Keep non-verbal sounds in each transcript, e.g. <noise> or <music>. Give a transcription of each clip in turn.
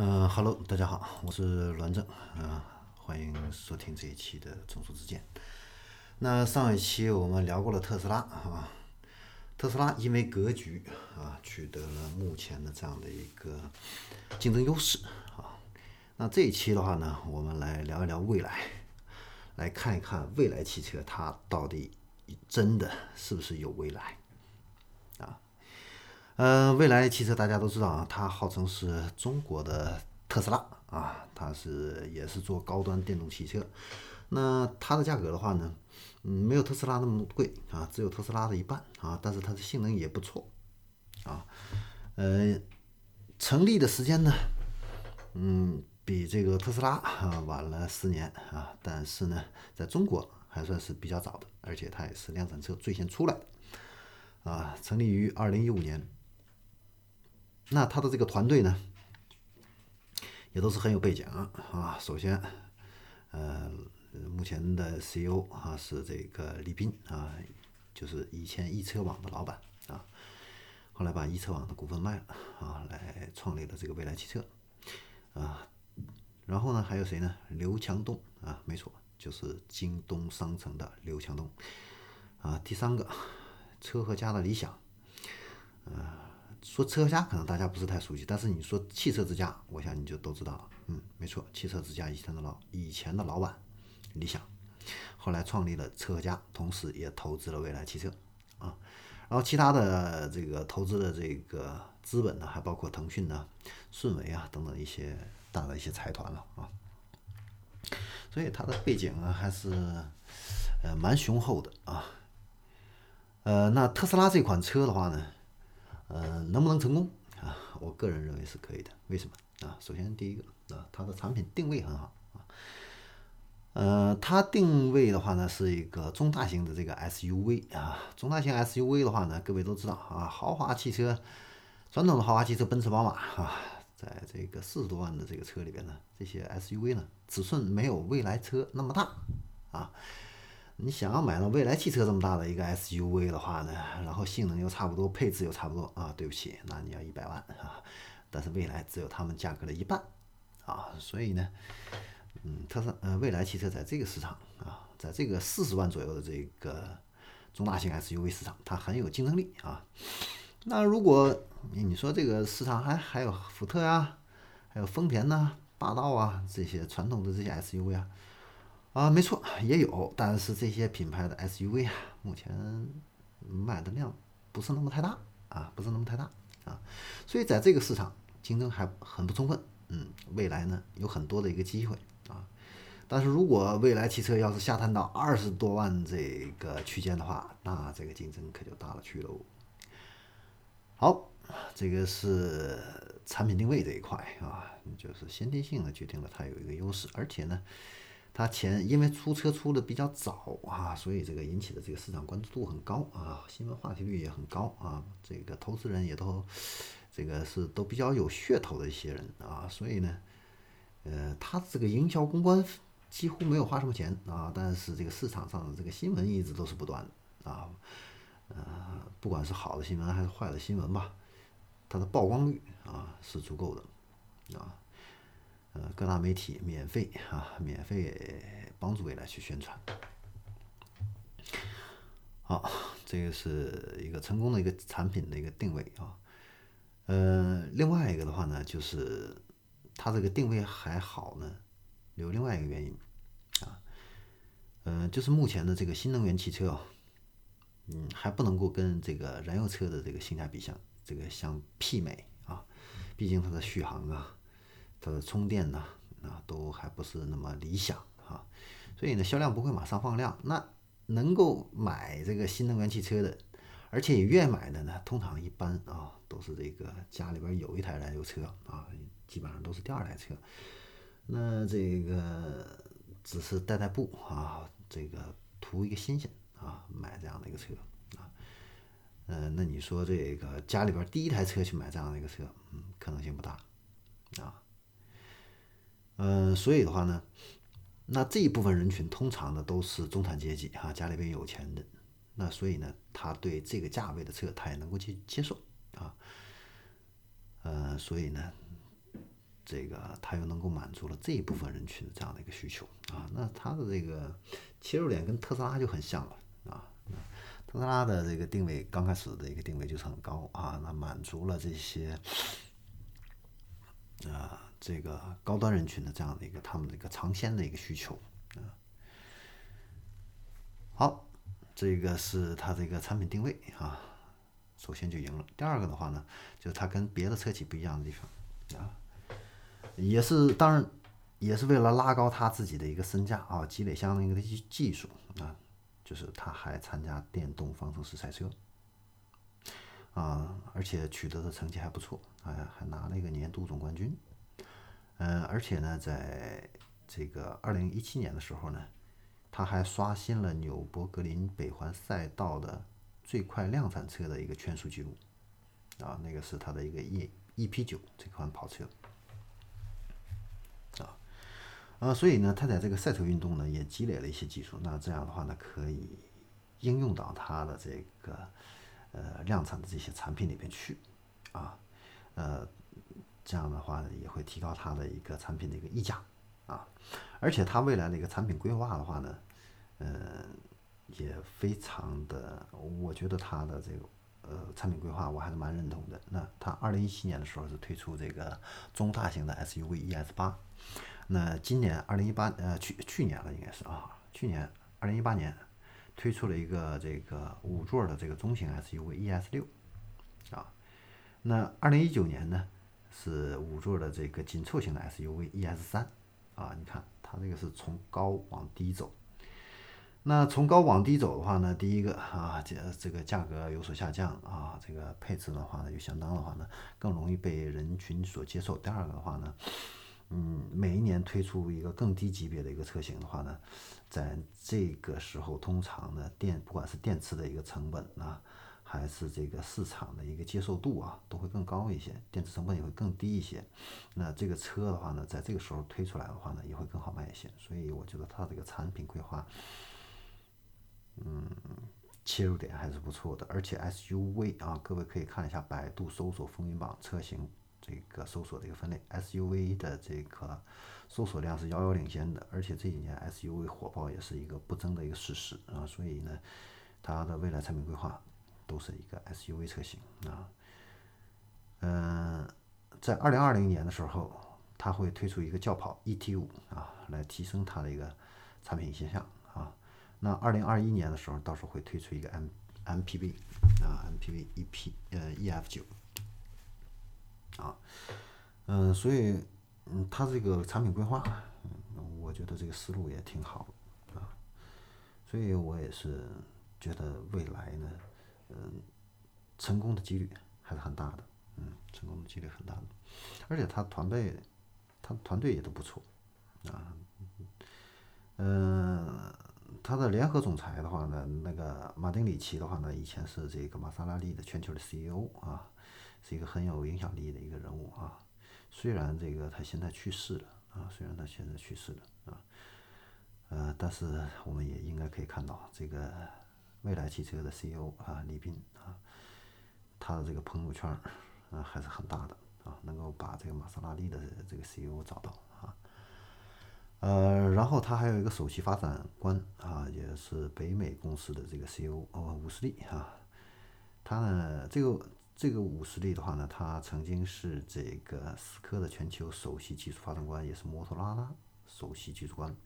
嗯哈喽，大家好，我是栾正，啊、欢迎收听这一期的中枢之见。那上一期我们聊过了特斯拉啊，特斯拉因为格局啊，取得了目前的这样的一个竞争优势啊。那这一期的话呢，我们来聊一聊未来，来看一看未来汽车它到底真的是不是有未来？呃，蔚来汽车大家都知道啊，它号称是中国的特斯拉啊，它是也是做高端电动汽车。那它的价格的话呢，嗯，没有特斯拉那么贵啊，只有特斯拉的一半啊，但是它的性能也不错啊。呃，成立的时间呢，嗯，比这个特斯拉啊晚了十年啊，但是呢，在中国还算是比较早的，而且它也是量产车最先出来的啊，成立于二零一五年。那他的这个团队呢，也都是很有背景啊。首先，呃，目前的 CEO 啊是这个李斌啊，就是以前易车网的老板啊，后来把易车网的股份卖了啊，来创立了这个蔚来汽车啊。然后呢，还有谁呢？刘强东啊，没错，就是京东商城的刘强东啊。第三个，车和家的理想，啊。说车家可能大家不是太熟悉，但是你说汽车之家，我想你就都知道了。嗯，没错，汽车之家以前的老以前的老板李想，后来创立了车家，同时也投资了蔚来汽车啊。然后其他的这个投资的这个资本呢，还包括腾讯呢、顺为啊等等一些大的一些财团了啊。所以它的背景啊还是呃蛮雄厚的啊。呃，那特斯拉这款车的话呢？呃，能不能成功啊？我个人认为是可以的。为什么啊？首先第一个啊，它的产品定位很好啊。呃，它定位的话呢，是一个中大型的这个 SUV 啊。中大型 SUV 的话呢，各位都知道啊，豪华汽车，传统的豪华汽车，奔驰、宝马啊，在这个四十多万的这个车里边呢，这些 SUV 呢，尺寸没有蔚来车那么大啊。你想要买到蔚来汽车这么大的一个 SUV 的话呢，然后性能又差不多，配置又差不多啊，对不起，那你要一百万啊，但是蔚来只有他们价格的一半啊，所以呢，嗯，特斯呃蔚来汽车在这个市场啊，在这个四十万左右的这个中大型 SUV 市场，它很有竞争力啊。那如果你说这个市场还还有福特呀，还有丰田呐、霸道啊这些传统的这些 SUV 啊。啊，没错，也有，但是这些品牌的 SUV 啊，目前卖的量不是那么太大啊，不是那么太大啊，所以在这个市场竞争还很不充分，嗯，未来呢有很多的一个机会啊，但是如果未来汽车要是下探到二十多万这个区间的话，那这个竞争可就大了去喽。好，这个是产品定位这一块啊，就是先天性的决定了它有一个优势，而且呢。它前因为出车出的比较早啊，所以这个引起的这个市场关注度很高啊，新闻话题率也很高啊，这个投资人也都这个是都比较有噱头的一些人啊，所以呢，呃，它这个营销公关几乎没有花什么钱啊，但是这个市场上的这个新闻一直都是不断的啊，呃，不管是好的新闻还是坏的新闻吧，它的曝光率啊是足够的啊。呃，各大媒体免费啊，免费帮助未来去宣传。好，这个是一个成功的一个产品的一个定位啊。呃，另外一个的话呢，就是它这个定位还好呢，有另外一个原因啊。呃，就是目前的这个新能源汽车啊，嗯，还不能够跟这个燃油车的这个性价比相这个相媲美啊，毕竟它的续航啊。它的充电呢，啊，都还不是那么理想啊，所以呢，销量不会马上放量。那能够买这个新能源汽车的，而且也愿意买的呢，通常一般啊，都是这个家里边有一台燃油车啊，基本上都是第二台车。那这个只是代代步啊，这个图一个新鲜啊，买这样的一个车啊，嗯，那你说这个家里边第一台车去买这样的一个车，嗯，可能性不大啊。嗯，所以的话呢，那这一部分人群通常呢都是中产阶级哈，家里边有钱的，那所以呢，他对这个价位的车他也能够去接受啊，呃，所以呢，这个他又能够满足了这一部分人群的这样的一个需求啊，那他的这个切入点跟特斯拉就很像了啊。特斯拉的这个定位刚开始的一个定位就是很高啊，那满足了这些啊这个高端人群的这样的一个他们的一个尝鲜的一个需求啊。好，这个是它这个产品定位啊，首先就赢了。第二个的话呢，就是它跟别的车企不一样的地方啊。也是，当然也是为了拉高他自己的一个身价啊，积累相应的技技术啊，就是他还参加电动方程式赛车啊，而且取得的成绩还不错，哎，还拿了一个年度总冠军。嗯，而且呢，在这个二零一七年的时候呢，他还刷新了纽博格林北环赛道的最快量产车的一个圈速记录啊，那个是他的一个 E E P 九这款跑车。啊呃，所以呢，他在这个赛车运动呢也积累了一些技术，那这样的话呢，可以应用到他的这个呃量产的这些产品里边去，啊，呃，这样的话呢也会提高它的一个产品的一个溢价，啊，而且它未来的一个产品规划的话呢，嗯，也非常的，我觉得它的这个呃产品规划我还是蛮认同的。那它二零一七年的时候是推出这个中大型的 SUV ES 八。那今年二零一八呃去去年了应该是啊，去年二零一八年推出了一个这个五座的这个中型 SUV ES 六啊，那二零一九年呢是五座的这个紧凑型的 SUV ES 三啊，你看它这个是从高往低走，那从高往低走的话呢，第一个啊这这个价格有所下降啊，这个配置的话呢又相当的话呢更容易被人群所接受，第二个的话呢。嗯，每一年推出一个更低级别的一个车型的话呢，在这个时候，通常呢电不管是电池的一个成本啊，还是这个市场的一个接受度啊，都会更高一些，电池成本也会更低一些。那这个车的话呢，在这个时候推出来的话呢，也会更好卖一些。所以我觉得它这个产品规划，嗯，切入点还是不错的。而且 SUV 啊，各位可以看一下百度搜索风云榜车型。这个搜索的一个分类，SUV 的这个搜索量是遥遥领先的，而且这几年 SUV 火爆也是一个不争的一个事实啊，所以呢，它的未来产品规划都是一个 SUV 车型啊。嗯，在二零二零年的时候，它会推出一个轿跑 ET 五啊，来提升它的一个产品形象啊。那二零二一年的时候，到时候会推出一个 M MPV 啊，MPV EP 呃 EF 九。啊，嗯，所以，嗯，他这个产品规划，嗯，我觉得这个思路也挺好，啊，所以我也是觉得未来呢，嗯，成功的几率还是很大的，嗯，成功的几率很大的，而且他团队，他团队也都不错，啊，嗯，他的联合总裁的话呢，那个马丁里奇的话呢，以前是这个玛莎拉蒂的全球的 CEO 啊。是一个很有影响力的一个人物啊，虽然这个他现在去世了啊，虽然他现在去世了啊，呃，但是我们也应该可以看到，这个未来汽车的 CEO 啊，李斌啊，他的这个朋友圈啊还是很大的啊，能够把这个玛莎拉蒂的这个 CEO 找到啊，呃，然后他还有一个首席发展官啊，也是北美公司的这个 CEO 哦，伍斯利啊，他呢这个。这个伍斯利的话呢，他曾经是这个思科的全球首席技术发展官，也是摩托拉拉首席技术官。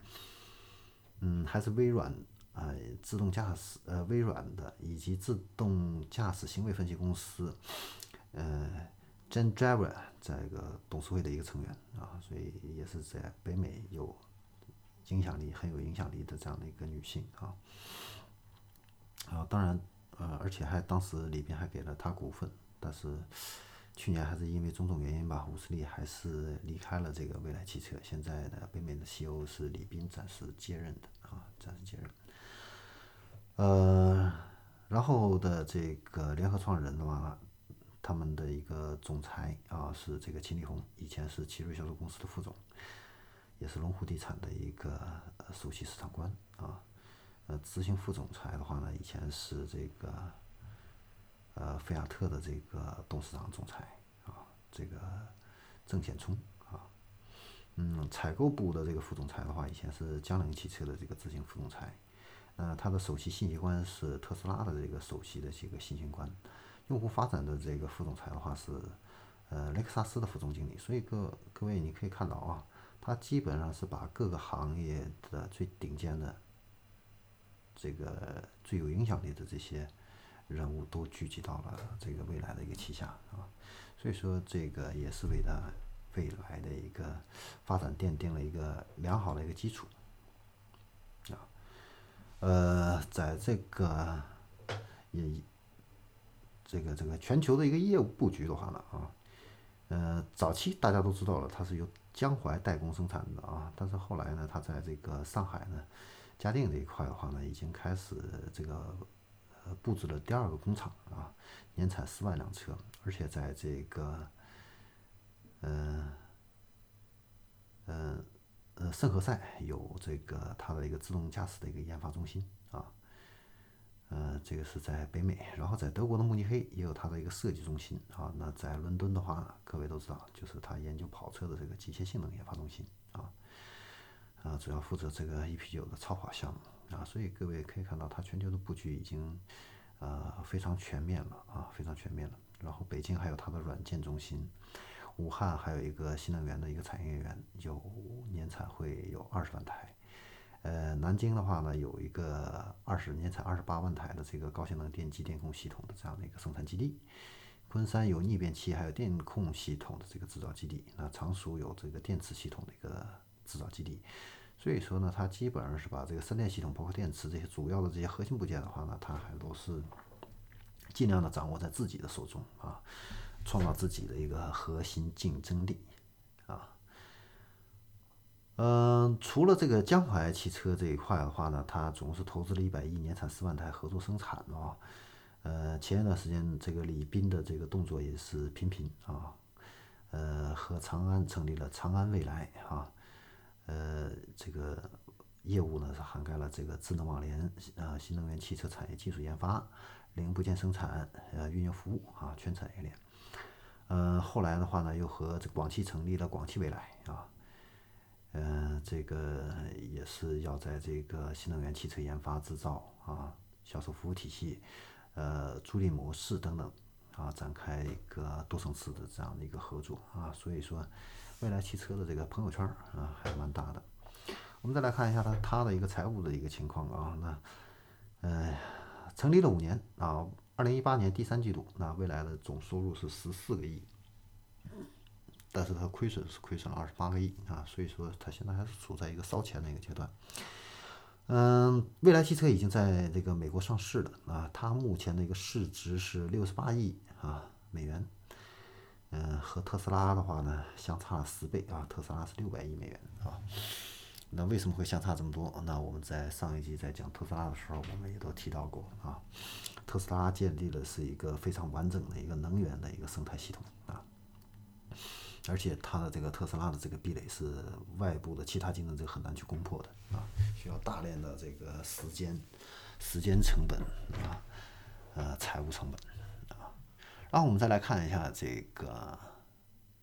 嗯，还是微软呃自动驾驶呃微软的以及自动驾驶行为分析公司呃 Gen Driver 这个董事会的一个成员啊，所以也是在北美有影响力很有影响力的这样的一个女性啊。啊，当然呃，而且还当时里边还给了他股份。但是去年还是因为种种原因吧，伍斯利还是离开了这个未来汽车。现在的北美的 CEO 是李斌暂时接任的啊，暂时接任。呃，然后的这个联合创始人的话，他们的一个总裁啊是这个秦力红，以前是奇瑞销售公司的副总，也是龙湖地产的一个首席市场官啊。呃，执行副总裁的话呢，以前是这个。呃，菲亚特的这个董事长、总裁啊，这个郑显聪啊，嗯，采购部的这个副总裁的话，以前是江铃汽车的这个执行副总裁。呃，他的首席信息官是特斯拉的这个首席的这个信息官。用户发展的这个副总裁的话是，呃，雷克萨斯的副总经理。所以各各位你可以看到啊，他基本上是把各个行业的最顶尖的、这个最有影响力的这些人物都聚集到了这个未来的一个旗下啊。所以说，这个也是为他。未来的一个发展奠定了一个良好的一个基础，呃，在这个也这个这个全球的一个业务布局的话呢，啊，呃，早期大家都知道了，它是由江淮代工生产的啊，但是后来呢，它在这个上海呢，嘉定这一块的话呢，已经开始这个布置了第二个工厂啊，年产四万辆车，而且在这个。嗯，嗯，呃，呃圣何塞有这个它的一个自动驾驶的一个研发中心啊，呃，这个是在北美，然后在德国的慕尼黑也有它的一个设计中心啊。那在伦敦的话，各位都知道，就是它研究跑车的这个机械性能研发中心啊，啊，主要负责这个 EP9 的超跑项目啊。所以各位可以看到，它全球的布局已经呃非常全面了啊，非常全面了。然后北京还有它的软件中心。武汉还有一个新能源的一个产业园，有年产会有二十万台。呃，南京的话呢，有一个二十年产二十八万台的这个高性能电机电控系统的这样的一个生产基地。昆山有逆变器还有电控系统的这个制造基地。那常熟有这个电池系统的一个制造基地。所以说呢，它基本上是把这个三电系统，包括电池这些主要的这些核心部件的话呢，它还都是尽量的掌握在自己的手中啊。创造自己的一个核心竞争力，啊，嗯，除了这个江淮汽车这一块的话呢，它总共是投资了一百亿，年产四万台，合作生产啊。呃，前一段时间这个李斌的这个动作也是频频啊，呃，和长安成立了长安未来啊，呃，这个业务呢是涵盖了这个智能网联啊，新能源汽车产业技术研发、零部件生产、呃，运营服务啊，全产业链。呃，后来的话呢，又和这广汽成立了广汽未来啊，嗯，这个也是要在这个新能源汽车研发、制造啊、销售服务体系、呃，租赁模式等等啊，展开一个多层次的这样的一个合作啊。所以说，未来汽车的这个朋友圈啊，还是蛮大的。我们再来看一下它它的一个财务的一个情况啊，那呃，成立了五年啊。二零一八年第三季度，那未来的总收入是十四个亿，但是它亏损是亏损了二十八个亿啊，所以说它现在还是处在一个烧钱的一个阶段。嗯，未来汽车已经在这个美国上市了啊，它目前的一个市值是六十八亿啊美元，嗯，和特斯拉的话呢相差了十倍啊，特斯拉是六百亿美元啊。那为什么会相差这么多？那我们在上一集在讲特斯拉的时候，我们也都提到过啊。特斯拉建立的是一个非常完整的一个能源的一个生态系统啊，而且它的这个特斯拉的这个壁垒是外部的其他竞争者很难去攻破的啊，需要大量的这个时间、时间成本啊，呃，财务成本啊。然后我们再来看一下这个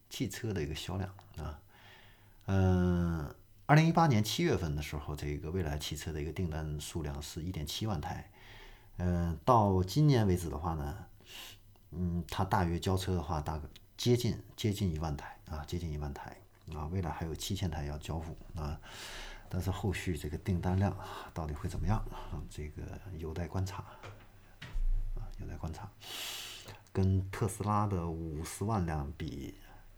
汽车的一个销量啊，嗯。二零一八年七月份的时候，这个蔚来汽车的一个订单数量是一点七万台，嗯，到今年为止的话呢，嗯，它大约交车的话，大概接近接近一万台啊，接近一万台啊，未来还有七千台要交付啊，但是后续这个订单量到底会怎么样啊？这个有待观察啊，有待观察，跟特斯拉的五十万辆比，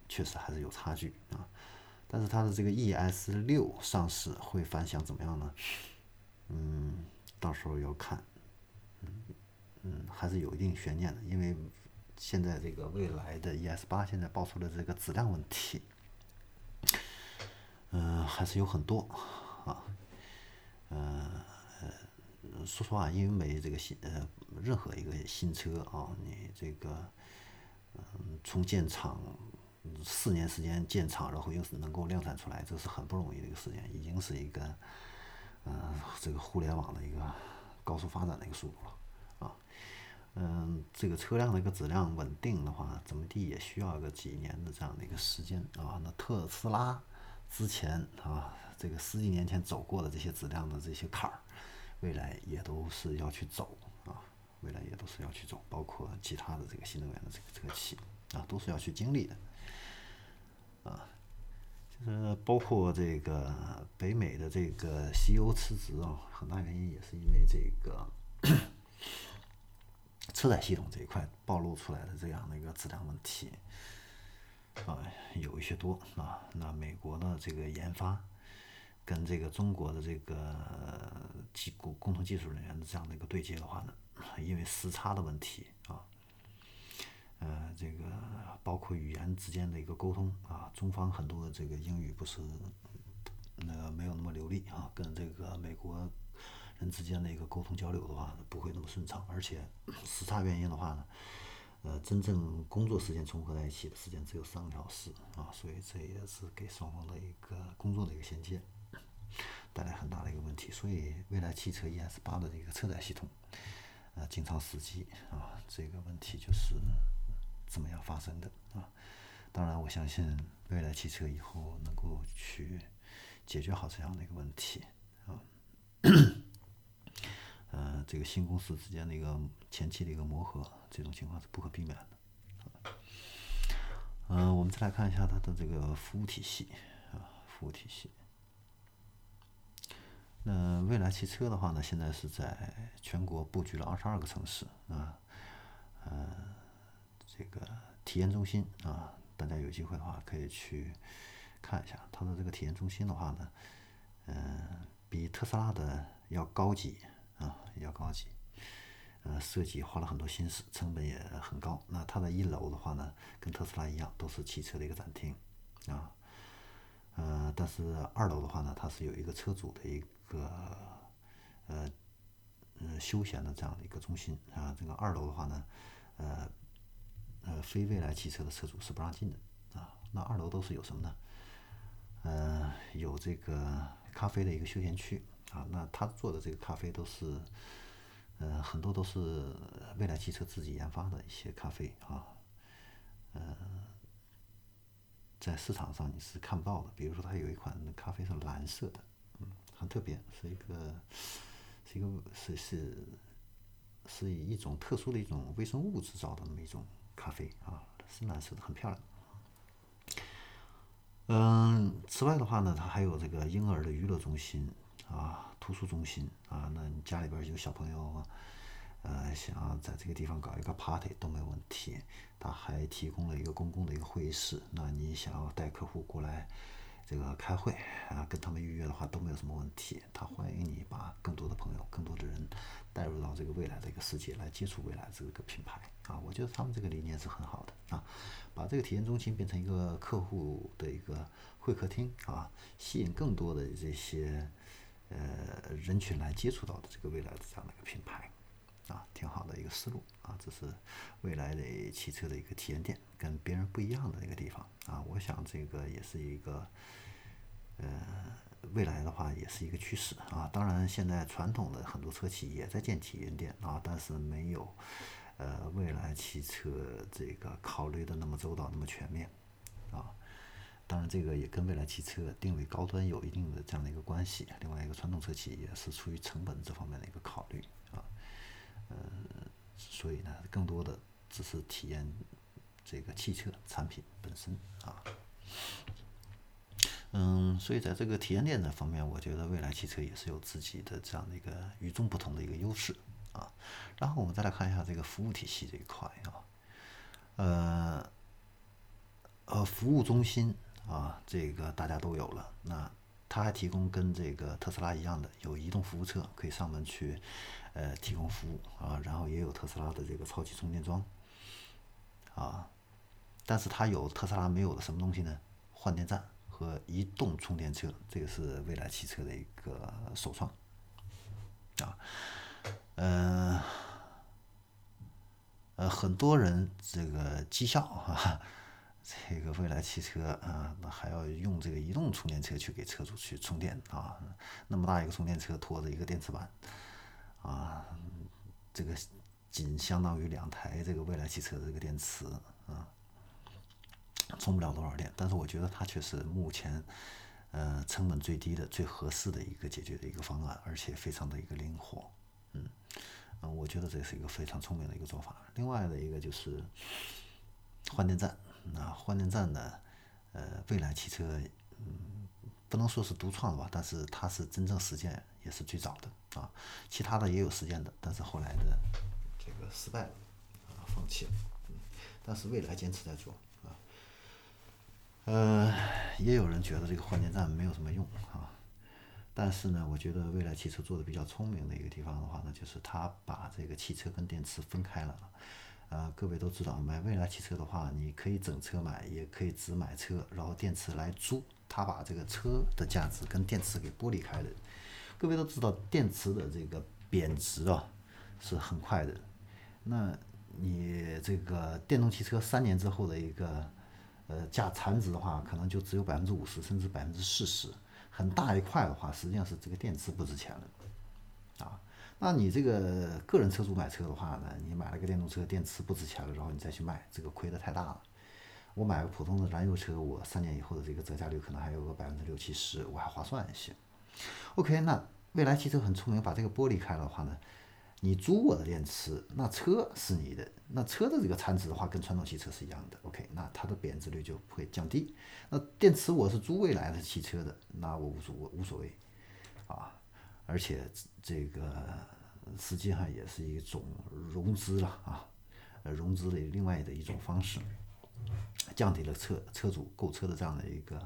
确实还是有差距啊。但是它的这个 ES 六上市会反响怎么样呢？嗯，到时候要看，嗯，还是有一定悬念的，因为现在这个未来的 ES 八现在爆出的这个质量问题，嗯，还是有很多啊，嗯说实话，因为这个新呃任何一个新车啊，你这个嗯从建厂。四年时间建厂，然后又是能够量产出来，这是很不容易的一个时间，已经是一个，嗯，这个互联网的一个高速发展的一个速度了，嗯，这个车辆的一个质量稳定的话，怎么地也需要个几年的这样的一个时间啊。那特斯拉之前啊，这个十几年前走过的这些质量的这些坎儿，未来也都是要去走啊，未来也都是要去走，包括其他的这个新能源的这个车企啊，都是要去经历的啊，就是包括这个北美的这个 CEO 辞职啊，很大原因也是因为这个车载系统这一块暴露出来的这样的一个质量问题。啊，有一些多啊。那美国的这个研发跟这个中国的这个技工工程技术人员的这样的一个对接的话呢，因为时差的问题啊，呃，这个包括语言之间的一个沟通啊，中方很多的这个英语不是那个没有那么流利啊，跟这个美国人之间的一个沟通交流的话不会那么顺畅，而且时差原因的话呢。呃，真正工作时间重合在一起的时间只有三个小时啊，所以这也是给双方的一个工作的一个衔接带来很大的一个问题。所以，未来汽车 ES 八的这个车载系统，呃，经常死机啊，这个问题就是怎么样发生的啊。当然，我相信未来汽车以后能够去解决好这样的一个问题啊。这个新公司之间的一个前期的一个磨合，这种情况是不可避免的。嗯，我们再来看一下它的这个服务体系啊，服务体系。那未来汽车的话呢，现在是在全国布局了二十二个城市啊，呃，这个体验中心啊，大家有机会的话可以去看一下它的这个体验中心的话呢，嗯，比特斯拉的要高级。啊，比较高级，呃，设计花了很多心思，成本也很高。那它的一楼的话呢，跟特斯拉一样，都是汽车的一个展厅，啊，呃，但是二楼的话呢，它是有一个车主的一个，呃，呃，休闲的这样的一个中心啊。这个二楼的话呢，呃，呃，非未来汽车的车主是不让进的啊。那二楼都是有什么呢？呃，有这个咖啡的一个休闲区。啊，那他做的这个咖啡都是，呃，很多都是未来汽车自己研发的一些咖啡啊，呃，在市场上你是看不到的。比如说，它有一款咖啡是蓝色的，嗯，很特别，是一个，是一个是是是以一种特殊的一种微生物制造的那么一种咖啡啊，是蓝色的，很漂亮。嗯，此外的话呢，它还有这个婴儿的娱乐中心。啊，图书中心啊，那你家里边有小朋友，呃，想要在这个地方搞一个 party 都没有问题。他还提供了一个公共的一个会议室，那你想要带客户过来这个开会啊，跟他们预约的话都没有什么问题。他欢迎你把更多的朋友、更多的人带入到这个未来的一个世界来接触未来这个品牌啊。我觉得他们这个理念是很好的啊，把这个体验中心变成一个客户的一个会客厅啊，吸引更多的这些。呃，人群来接触到的这个未来的这样的一个品牌，啊，挺好的一个思路啊，这是未来的汽车的一个体验店，跟别人不一样的一个地方啊。我想这个也是一个，呃，未来的话也是一个趋势啊。当然，现在传统的很多车企也在建体验店啊，但是没有呃未来汽车这个考虑的那么周到，那么全面。当然，这个也跟未来汽车定位高端有一定的这样的一个关系。另外一个传统车企也是出于成本这方面的一个考虑啊，呃，所以呢，更多的只是体验这个汽车产品本身啊。嗯，所以在这个体验店这方面，我觉得未来汽车也是有自己的这样的一个与众不同的一个优势啊。然后我们再来看一下这个服务体系这一块啊，呃，呃，服务中心。啊，这个大家都有了。那他还提供跟这个特斯拉一样的有移动服务车，可以上门去呃提供服务啊。然后也有特斯拉的这个超级充电桩啊。但是它有特斯拉没有的什么东西呢？换电站和移动充电车，这个是未来汽车的一个首创啊。嗯，呃，很多人这个讥笑啊。这个未来汽车啊，那还要用这个移动充电车去给车主去充电啊？那么大一个充电车拖着一个电池板，啊，这个仅相当于两台这个未来汽车的这个电池啊，充不了多少电。但是我觉得它却是目前呃，成本最低的、最合适的一个解决的一个方案，而且非常的一个灵活，嗯，嗯，我觉得这是一个非常聪明的一个做法。另外的一个就是换电站，那换电站呢，呃，未来汽车，嗯，不能说是独创吧，但是它是真正实践也是最早的啊。其他的也有实践的，但是后来的这个失败了，啊，放弃了，嗯，但是未来坚持在做啊。呃，也有人觉得这个换电站没有什么用啊，但是呢，我觉得未来汽车做的比较聪明的一个地方的话呢，就是它把这个汽车跟电池分开了。呃，各位都知道，买未来汽车的话，你可以整车买，也可以只买车，然后电池来租。它把这个车的价值跟电池给剥离开了。各位都知道，电池的这个贬值啊是很快的。那你这个电动汽车三年之后的一个。呃，价残值的话，可能就只有百分之五十，甚至百分之四十，很大一块的话，实际上是这个电池不值钱了，啊，那你这个个人车主买车的话呢，你买了个电动车，电池不值钱了，然后你再去卖，这个亏的太大了。我买个普通的燃油车，我三年以后的这个折价率可能还有个百分之六七十，我还划算一些。OK，那未来汽车很聪明，把这个剥离开的话呢？你租我的电池，那车是你的，那车的这个残值的话，跟传统汽车是一样的。OK，那它的贬值率就会降低。那电池我是租未来的汽车的，那我无所我无所谓，啊，而且这个实际上也是一种融资了啊，融资的另外的一种方式，降低了车车主购车的这样的一个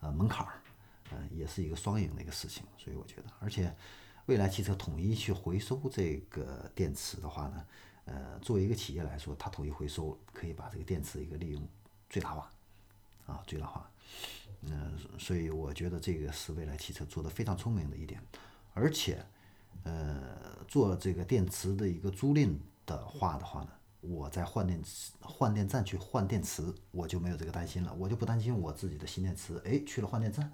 呃门槛儿，嗯，也是一个双赢的一个事情。所以我觉得，而且。未来汽车统一去回收这个电池的话呢，呃，作为一个企业来说，它统一回收可以把这个电池一个利用最大化，啊，最大化。嗯，所以我觉得这个是未来汽车做的非常聪明的一点。而且，呃，做这个电池的一个租赁的话的话呢，我在换电池换电站去换电池，我就没有这个担心了，我就不担心我自己的新电池，哎，去了换电站，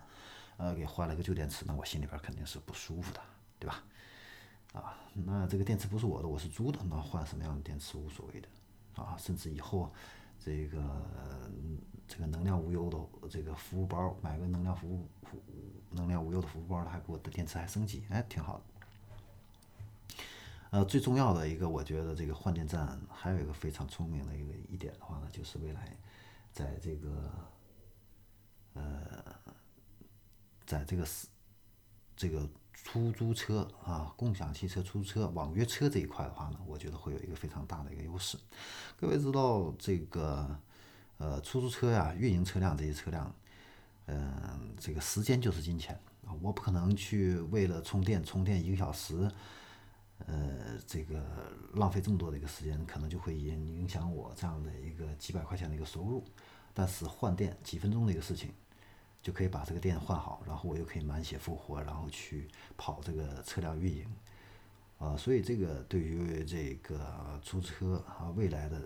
呃，给换了个旧电池，那我心里边肯定是不舒服的。对吧？啊，那这个电池不是我的，我是租的，那换什么样的电池无所谓的，啊，甚至以后这个这个能量无忧的这个服务包，买个能量服务能量无忧的服务包，它还给我的电池还升级，哎，挺好的。呃，最重要的一个，我觉得这个换电站还有一个非常聪明的一个一点的话呢，就是未来在这个呃，在这个是这个。出租车啊，共享汽车、出租车、网约车这一块的话呢，我觉得会有一个非常大的一个优势。各位知道这个呃，出租车呀，运营车辆这些车辆，嗯，这个时间就是金钱啊，我不可能去为了充电充电一个小时，呃，这个浪费这么多的一个时间，可能就会影影响我这样的一个几百块钱的一个收入。但是换电几分钟的一个事情。就可以把这个电换好，然后我又可以满血复活，然后去跑这个车辆运营，啊，所以这个对于这个租车啊，未来的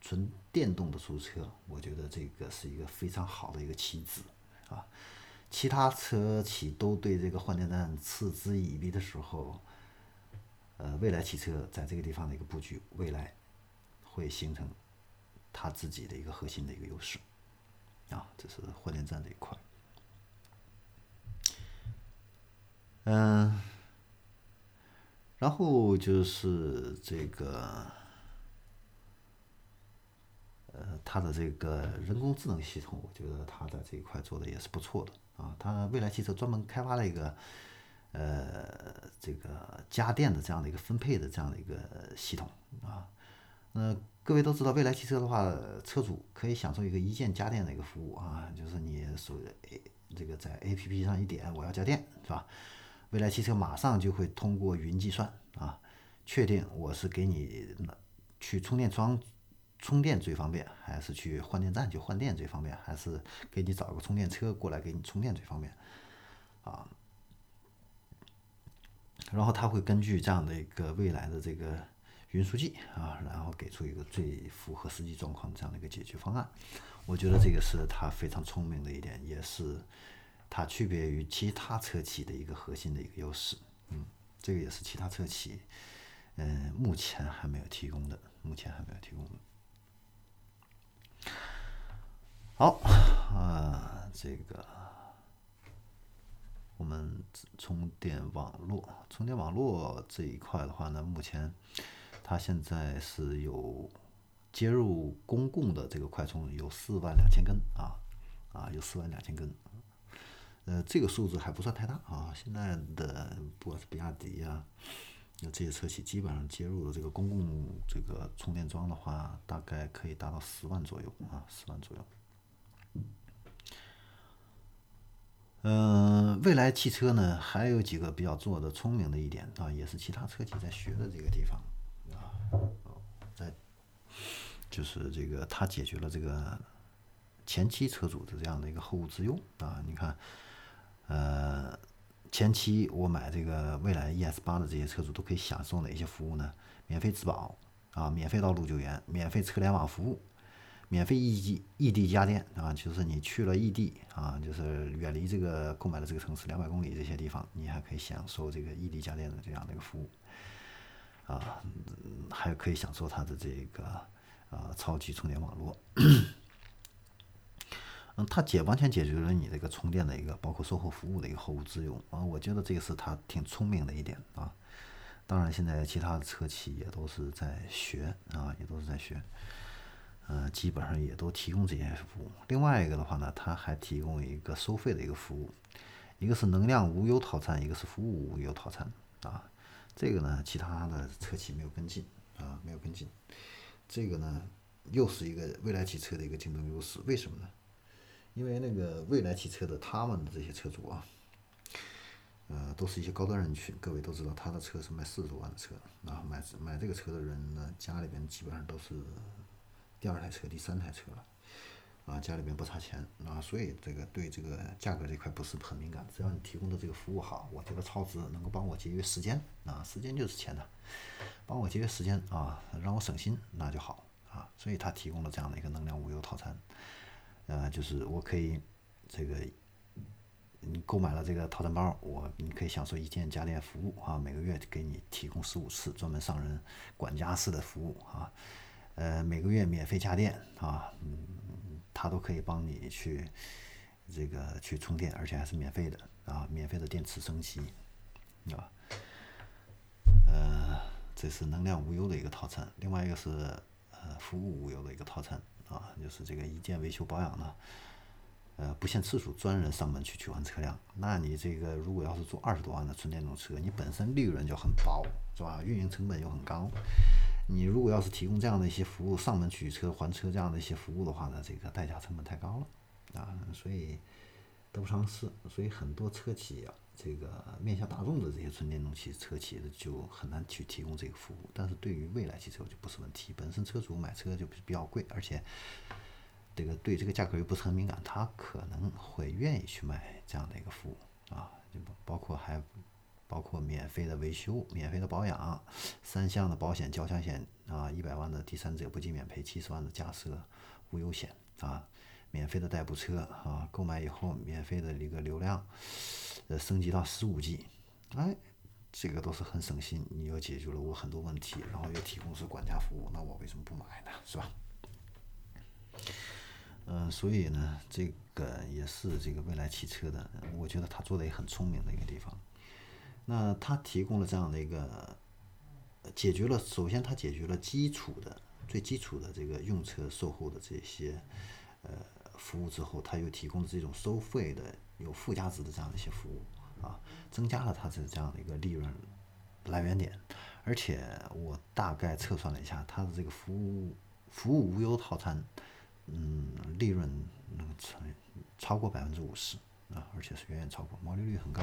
纯电动的租车，我觉得这个是一个非常好的一个棋子，啊，其他车企都对这个换电站嗤之以鼻的时候，呃，未来汽车在这个地方的一个布局，未来会形成它自己的一个核心的一个优势，啊，这是换电站这一块。嗯，然后就是这个，呃，它的这个人工智能系统，我觉得它在这一块做的也是不错的啊。它未来汽车专门开发了一个，呃，这个家电的这样的一个分配的这样的一个系统啊。那各位都知道，未来汽车的话，车主可以享受一个一键家电的一个服务啊，就是你手 A 这个在 A P P 上一点，我要家电，是吧？未来汽车马上就会通过云计算啊，确定我是给你去充电桩充电最方便，还是去换电站去换电最方便，还是给你找个充电车过来给你充电最方便啊？然后他会根据这样的一个未来的这个云数据啊，然后给出一个最符合实际状况这样的一个解决方案。我觉得这个是他非常聪明的一点，也是。它区别于其他车企的一个核心的一个优势，嗯，这个也是其他车企，嗯，目前还没有提供的，目前还没有提供的。好，啊，这个我们充电网络，充电网络这一块的话呢，目前它现在是有接入公共的这个快充有四万两千根啊啊，有四万两千根。呃，这个数字还不算太大啊。现在的不管是比亚迪呀，那这些车企基本上接入的这个公共这个充电桩的话，大概可以达到十万左右啊，十万左右。嗯，未来汽车呢，还有几个比较做的聪明的一点啊，也是其他车企在学的这个地方啊，在就是这个它解决了这个前期车主的这样的一个后顾之忧啊。你看，呃，前期我买这个蔚来 ES 八的这些车主都可以享受哪些服务呢？免费质保啊，免费道路救援，免费车联网服务。免费异地异地家电啊，就是你去了异地啊，就是远离这个购买的这个城市两百公里这些地方，你还可以享受这个异地家电的这样的一个服务啊，还可以享受它的这个啊超级充电网络。它解完全解决了你这个充电的一个包括售后服务的一个后顾之忧啊，我觉得这个是它挺聪明的一点啊。当然，现在其他的车企也都是在学啊，也都是在学。呃，基本上也都提供这些服务。另外一个的话呢，它还提供一个收费的一个服务，一个是能量无忧套餐，一个是服务无忧套餐啊。这个呢，其他的车企没有跟进啊，没有跟进。这个呢，又是一个未来汽车的一个竞争优势。为什么呢？因为那个未来汽车的他们的这些车主啊，呃，都是一些高端人群。各位都知道，他的车是卖四十多万的车，然后买买这个车的人呢，家里边基本上都是。第二台车、第三台车了，啊，家里边不差钱啊，所以这个对这个价格这块不是很敏感。只要你提供的这个服务好，我觉得超值，能够帮我节约时间啊，时间就是钱的，帮我节约时间啊，让我省心，那就好啊。所以他提供了这样的一个能量无忧套餐，呃，就是我可以这个你购买了这个套餐包，我你可以享受一键家电服务啊，每个月给你提供十五次专门上人管家式的服务啊。呃，每个月免费家电啊，嗯，他都可以帮你去这个去充电，而且还是免费的啊，免费的电池升级，啊，呃，这是能量无忧的一个套餐。另外一个是呃服务无忧的一个套餐啊，就是这个一键维修保养呢，呃，不限次数，专人上门去取换车辆。那你这个如果要是做二十多万的纯电动车，你本身利润就很薄，是吧？运营成本又很高。你如果要是提供这样的一些服务，上门取车还车这样的一些服务的话呢，这个代价成本太高了啊，所以得不偿失。所以很多车企啊，这个面向大众的这些纯电动汽车企业就很难去提供这个服务。但是对于未来汽车就不是问题，本身车主买车就比较贵，而且这个对这个价格又不是很敏感，他可能会愿意去买这样的一个服务啊，就包括还。包括免费的维修、免费的保养、三项的保险交强险啊，一百万的第三者不计免赔、七十万的驾驶无忧险啊，免费的代步车啊，购买以后免费的一个流量，呃，升级到十五 G，哎，这个都是很省心，你又解决了我很多问题，然后又提供是管家服务，那我为什么不买呢？是吧？嗯，所以呢，这个也是这个未来汽车的，我觉得他做的也很聪明的一个地方。那他提供了这样的一个，解决了首先他解决了基础的最基础的这个用车售后的这些呃服务之后，它又提供了这种收费的有附加值的这样的一些服务啊，增加了它的这样的一个利润来源点，而且我大概测算了一下，它的这个服务服务无忧套餐，嗯，利润能超超过百分之五十啊，而且是远远超过，毛利率很高。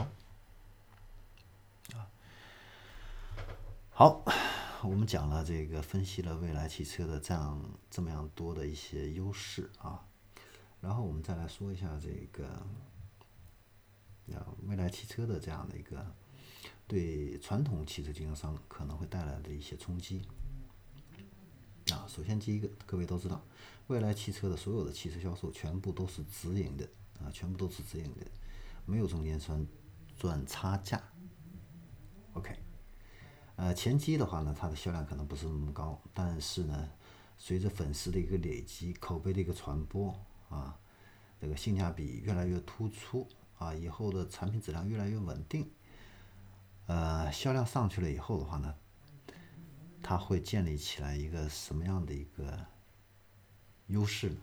啊，好，我们讲了这个，分析了未来汽车的这样这么样多的一些优势啊，然后我们再来说一下这个，啊，未来汽车的这样的一个对传统汽车经销商可能会带来的一些冲击。啊，首先第一个，各位都知道，未来汽车的所有的汽车销售全部都是直营的啊，全部都是直营的，没有中间商赚差价。OK，呃，前期的话呢，它的销量可能不是那么高，但是呢，随着粉丝的一个累积，口碑的一个传播啊，这个性价比越来越突出啊，以后的产品质量越来越稳定，呃，销量上去了以后的话呢，它会建立起来一个什么样的一个优势呢？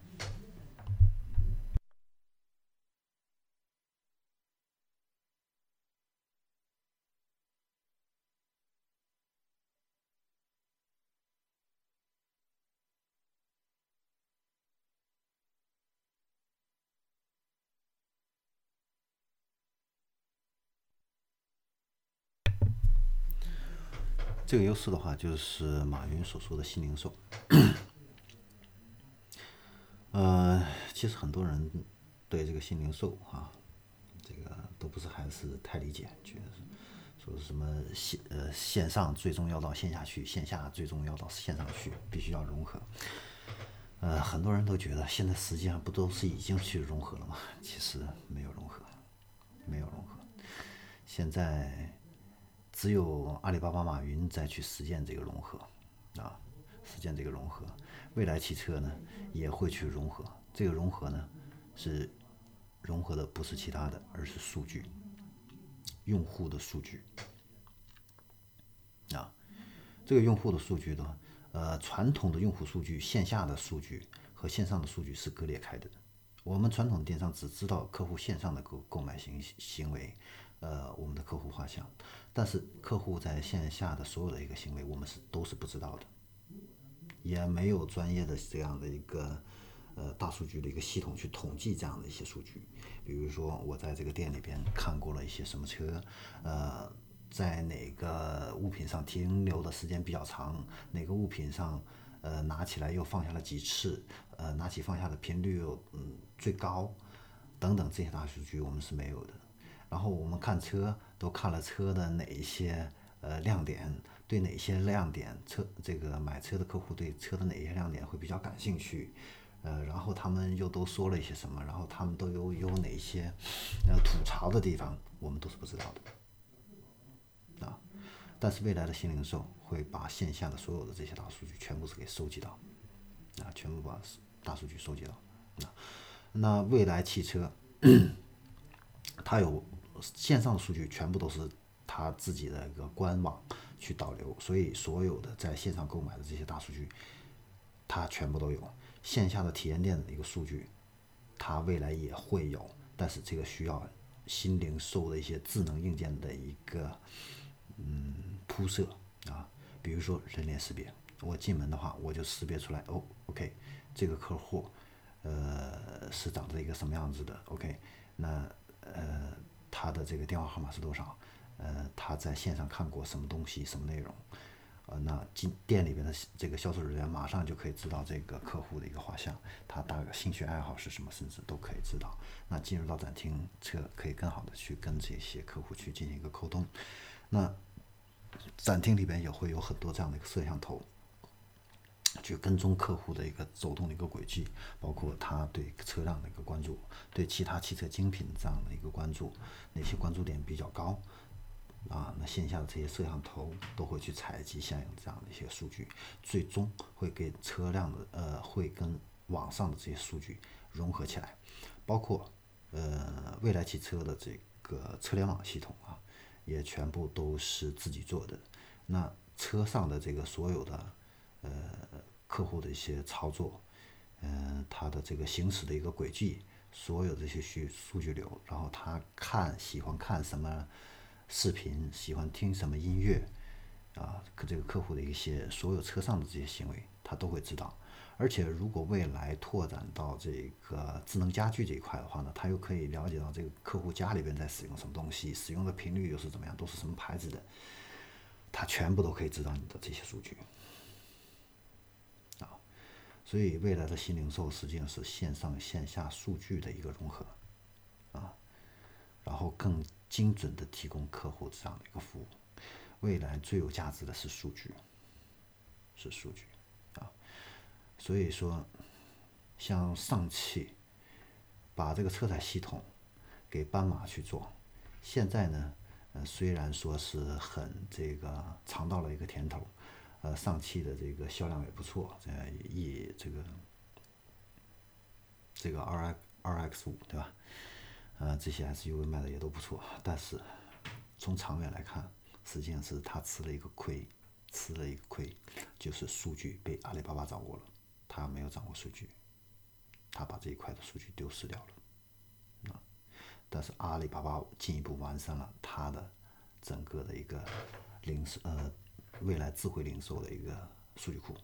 这个优势的话，就是马云所说的新零售。呃，其实很多人对这个新零售啊，这个都不是还是太理解，觉得说什么线呃线上最终要到线下去，线下最终要到线上去，必须要融合。呃，很多人都觉得现在实际上不都是已经去融合了吗？其实没有融合，没有融合。现在。只有阿里巴巴马云再去实践这个融合，啊，实践这个融合，未来汽车呢也会去融合。这个融合呢是融合的不是其他的，而是数据，用户的数据。啊，这个用户的数据的，呃，传统的用户数据、线下的数据和线上的数据是割裂开的。我们传统电商只知道客户线上的购购买行行为。呃，我们的客户画像，但是客户在线下的所有的一个行为，我们是都是不知道的，也没有专业的这样的一个呃大数据的一个系统去统计这样的一些数据。比如说，我在这个店里边看过了一些什么车，呃，在哪个物品上停留的时间比较长，哪个物品上呃拿起来又放下了几次，呃，拿起放下的频率又嗯最高，等等这些大数据我们是没有的。然后我们看车，都看了车的哪一些呃亮点，对哪些亮点车这个买车的客户对车的哪些亮点会比较感兴趣，呃，然后他们又都说了一些什么，然后他们都有有哪些呃吐槽的地方，我们都是不知道的啊。但是未来的新零售会把线下的所有的这些大数据全部是给收集到，啊，全部把大数据收集到，那那未来汽车 <coughs> 它有。线上的数据全部都是他自己的一个官网去导流，所以所有的在线上购买的这些大数据，它全部都有。线下的体验店的一个数据，它未来也会有，但是这个需要新零售的一些智能硬件的一个嗯铺设啊，比如说人脸识别，我进门的话我就识别出来哦，OK，这个客户呃是长着一个什么样子的，OK，那呃。他的这个电话号码是多少？呃，他在线上看过什么东西、什么内容？呃，那进店里边的这个销售人员马上就可以知道这个客户的一个画像，他大概兴趣爱好是什么，甚至都可以知道。那进入到展厅车，可以更好的去跟这些客户去进行一个沟通。那展厅里边也会有很多这样的一个摄像头。去跟踪客户的一个走动的一个轨迹，包括他对车辆的一个关注，对其他汽车精品这样的一个关注，哪些关注点比较高？啊，那线下的这些摄像头都会去采集相应这样的一些数据，最终会给车辆的呃，会跟网上的这些数据融合起来，包括呃，未来汽车的这个车联网系统啊，也全部都是自己做的。那车上的这个所有的。呃，客户的一些操作，嗯，他的这个行驶的一个轨迹，所有这些数数据流，然后他看喜欢看什么视频，喜欢听什么音乐，啊，这个客户的一些所有车上的这些行为，他都会知道。而且如果未来拓展到这个智能家居这一块的话呢，他又可以了解到这个客户家里边在使用什么东西，使用的频率又是怎么样，都是什么牌子的，他全部都可以知道你的这些数据。所以，未来的新零售实际上是线上线下数据的一个融合，啊，然后更精准的提供客户这样的一个服务。未来最有价值的是数据，是数据，啊，所以说，像上汽把这个车载系统给斑马去做，现在呢，呃，虽然说是很这个尝到了一个甜头。呃，上汽的这个销量也不错，这一这个这个二 X 二 X 五对吧？呃，这些 SUV 卖的也都不错，但是从长远来看，实际上是他吃了一个亏，吃了一个亏，就是数据被阿里巴巴掌握了，他没有掌握数据，他把这一块的数据丢失掉了，啊，但是阿里巴巴进一步完善了它的整个的一个零售呃未来智慧零售的一个数据库，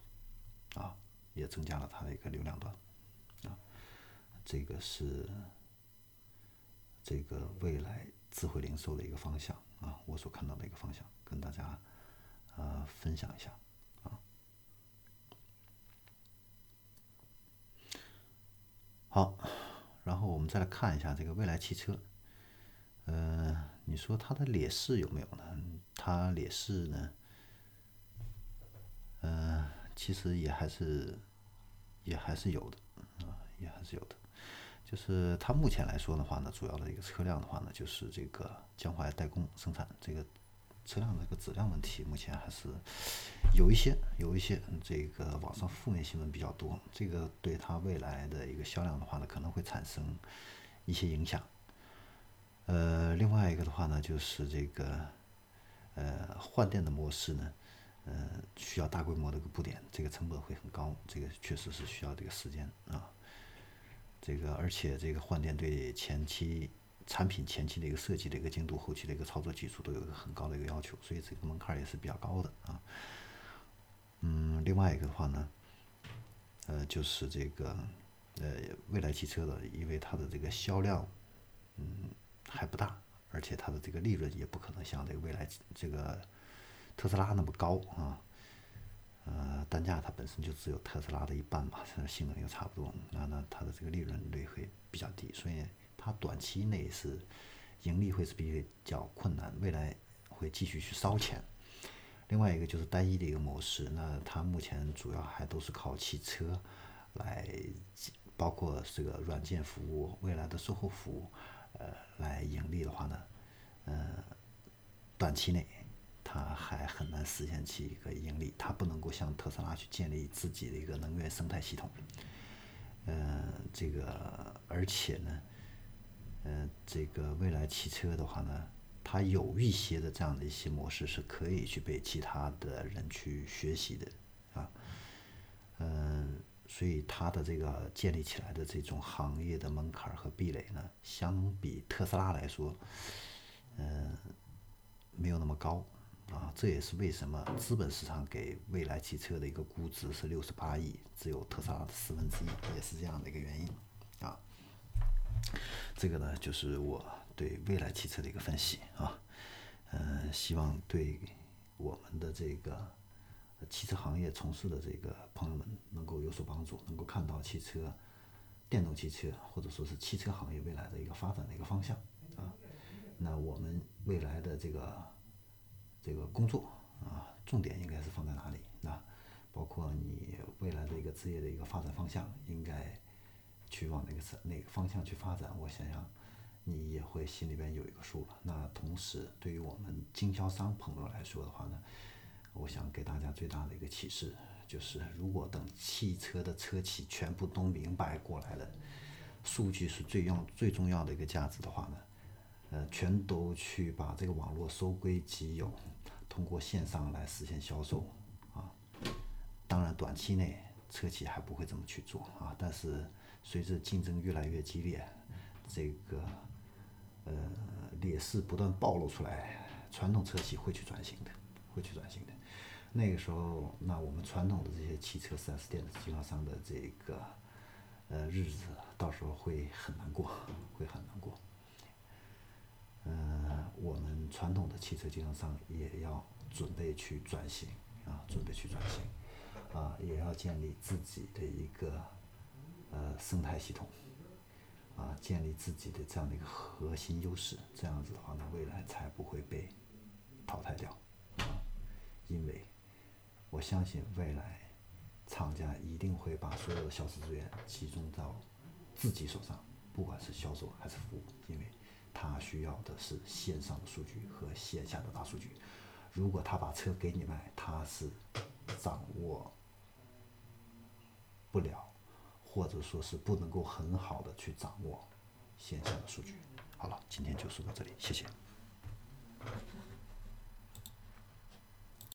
啊，也增加了它的一个流量端，啊，这个是。这个未来智慧零售的一个方向啊，我所看到的一个方向，跟大家呃分享一下啊。好，然后我们再来看一下这个未来汽车，呃，你说它的劣势有没有呢？它劣势呢，呃，其实也还是也还是有的啊，也还是有的。就是它目前来说的话呢，主要的一个车辆的话呢，就是这个江淮代工生产，这个车辆的这个质量问题，目前还是有一些有一些这个网上负面新闻比较多，这个对它未来的一个销量的话呢，可能会产生一些影响。呃，另外一个的话呢，就是这个呃换电的模式呢，呃需要大规模的一个布点，这个成本会很高，这个确实是需要这个时间啊。这个，而且这个换电对前期产品前期的一个设计的一个精度，后期的一个操作技术都有一个很高的一个要求，所以这个门槛也是比较高的啊。嗯，另外一个的话呢，呃，就是这个呃，未来汽车的，因为它的这个销量嗯还不大，而且它的这个利润也不可能像这个未来这个特斯拉那么高啊。呃，单价它本身就只有特斯拉的一半嘛，性能又差不多，那那它的这个利润率会比较低，所以它短期内是盈利会是比较困难，未来会继续去烧钱。另外一个就是单一的一个模式，那它目前主要还都是靠汽车来，包括这个软件服务、未来的售后服务，呃，来盈利的话呢，呃，短期内。它还很难实现其一个盈利，它不能够像特斯拉去建立自己的一个能源生态系统。嗯，这个而且呢，嗯，这个未来汽车的话呢，它有一些的这样的一些模式是可以去被其他的人去学习的啊。嗯，所以它的这个建立起来的这种行业的门槛和壁垒呢，相比特斯拉来说，嗯，没有那么高。啊，这也是为什么资本市场给未来汽车的一个估值是六十八亿，只有特斯拉的四分之一，也是这样的一个原因。啊，这个呢，就是我对未来汽车的一个分析啊。嗯，希望对我们的这个汽车行业从事的这个朋友们能够有所帮助，能够看到汽车、电动汽车或者说是汽车行业未来的一个发展的一个方向啊。那我们未来的这个。这个工作啊，重点应该是放在哪里？那包括你未来的一个职业的一个发展方向，应该去往哪个哪哪个方向去发展？我想想，你也会心里边有一个数了。那同时，对于我们经销商朋友来说的话呢，我想给大家最大的一个启示就是：如果等汽车的车企全部都明白过来了，数据是最用最重要的一个价值的话呢？呃，全都去把这个网络收归己有，通过线上来实现销售啊。当然，短期内车企还不会这么去做啊。但是，随着竞争越来越激烈，这个呃劣势不断暴露出来，传统车企会去转型的，会去转型的。那个时候，那我们传统的这些汽车 4S 店的经销商的这个呃日子，到时候会很难过，会很难过。嗯，我们传统的汽车经销商也要准备去转型啊，准备去转型，啊，也要建立自己的一个呃生态系统，啊，建立自己的这样的一个核心优势，这样子的话呢，未来才不会被淘汰掉，啊，因为我相信未来厂家一定会把所有的销售资源集中到自己手上，不管是销售还是服务，因为。他需要的是线上的数据和线下的大数据。如果他把车给你卖，他是掌握不了，或者说是不能够很好的去掌握线下的数据好了今天就说到这里，谢谢。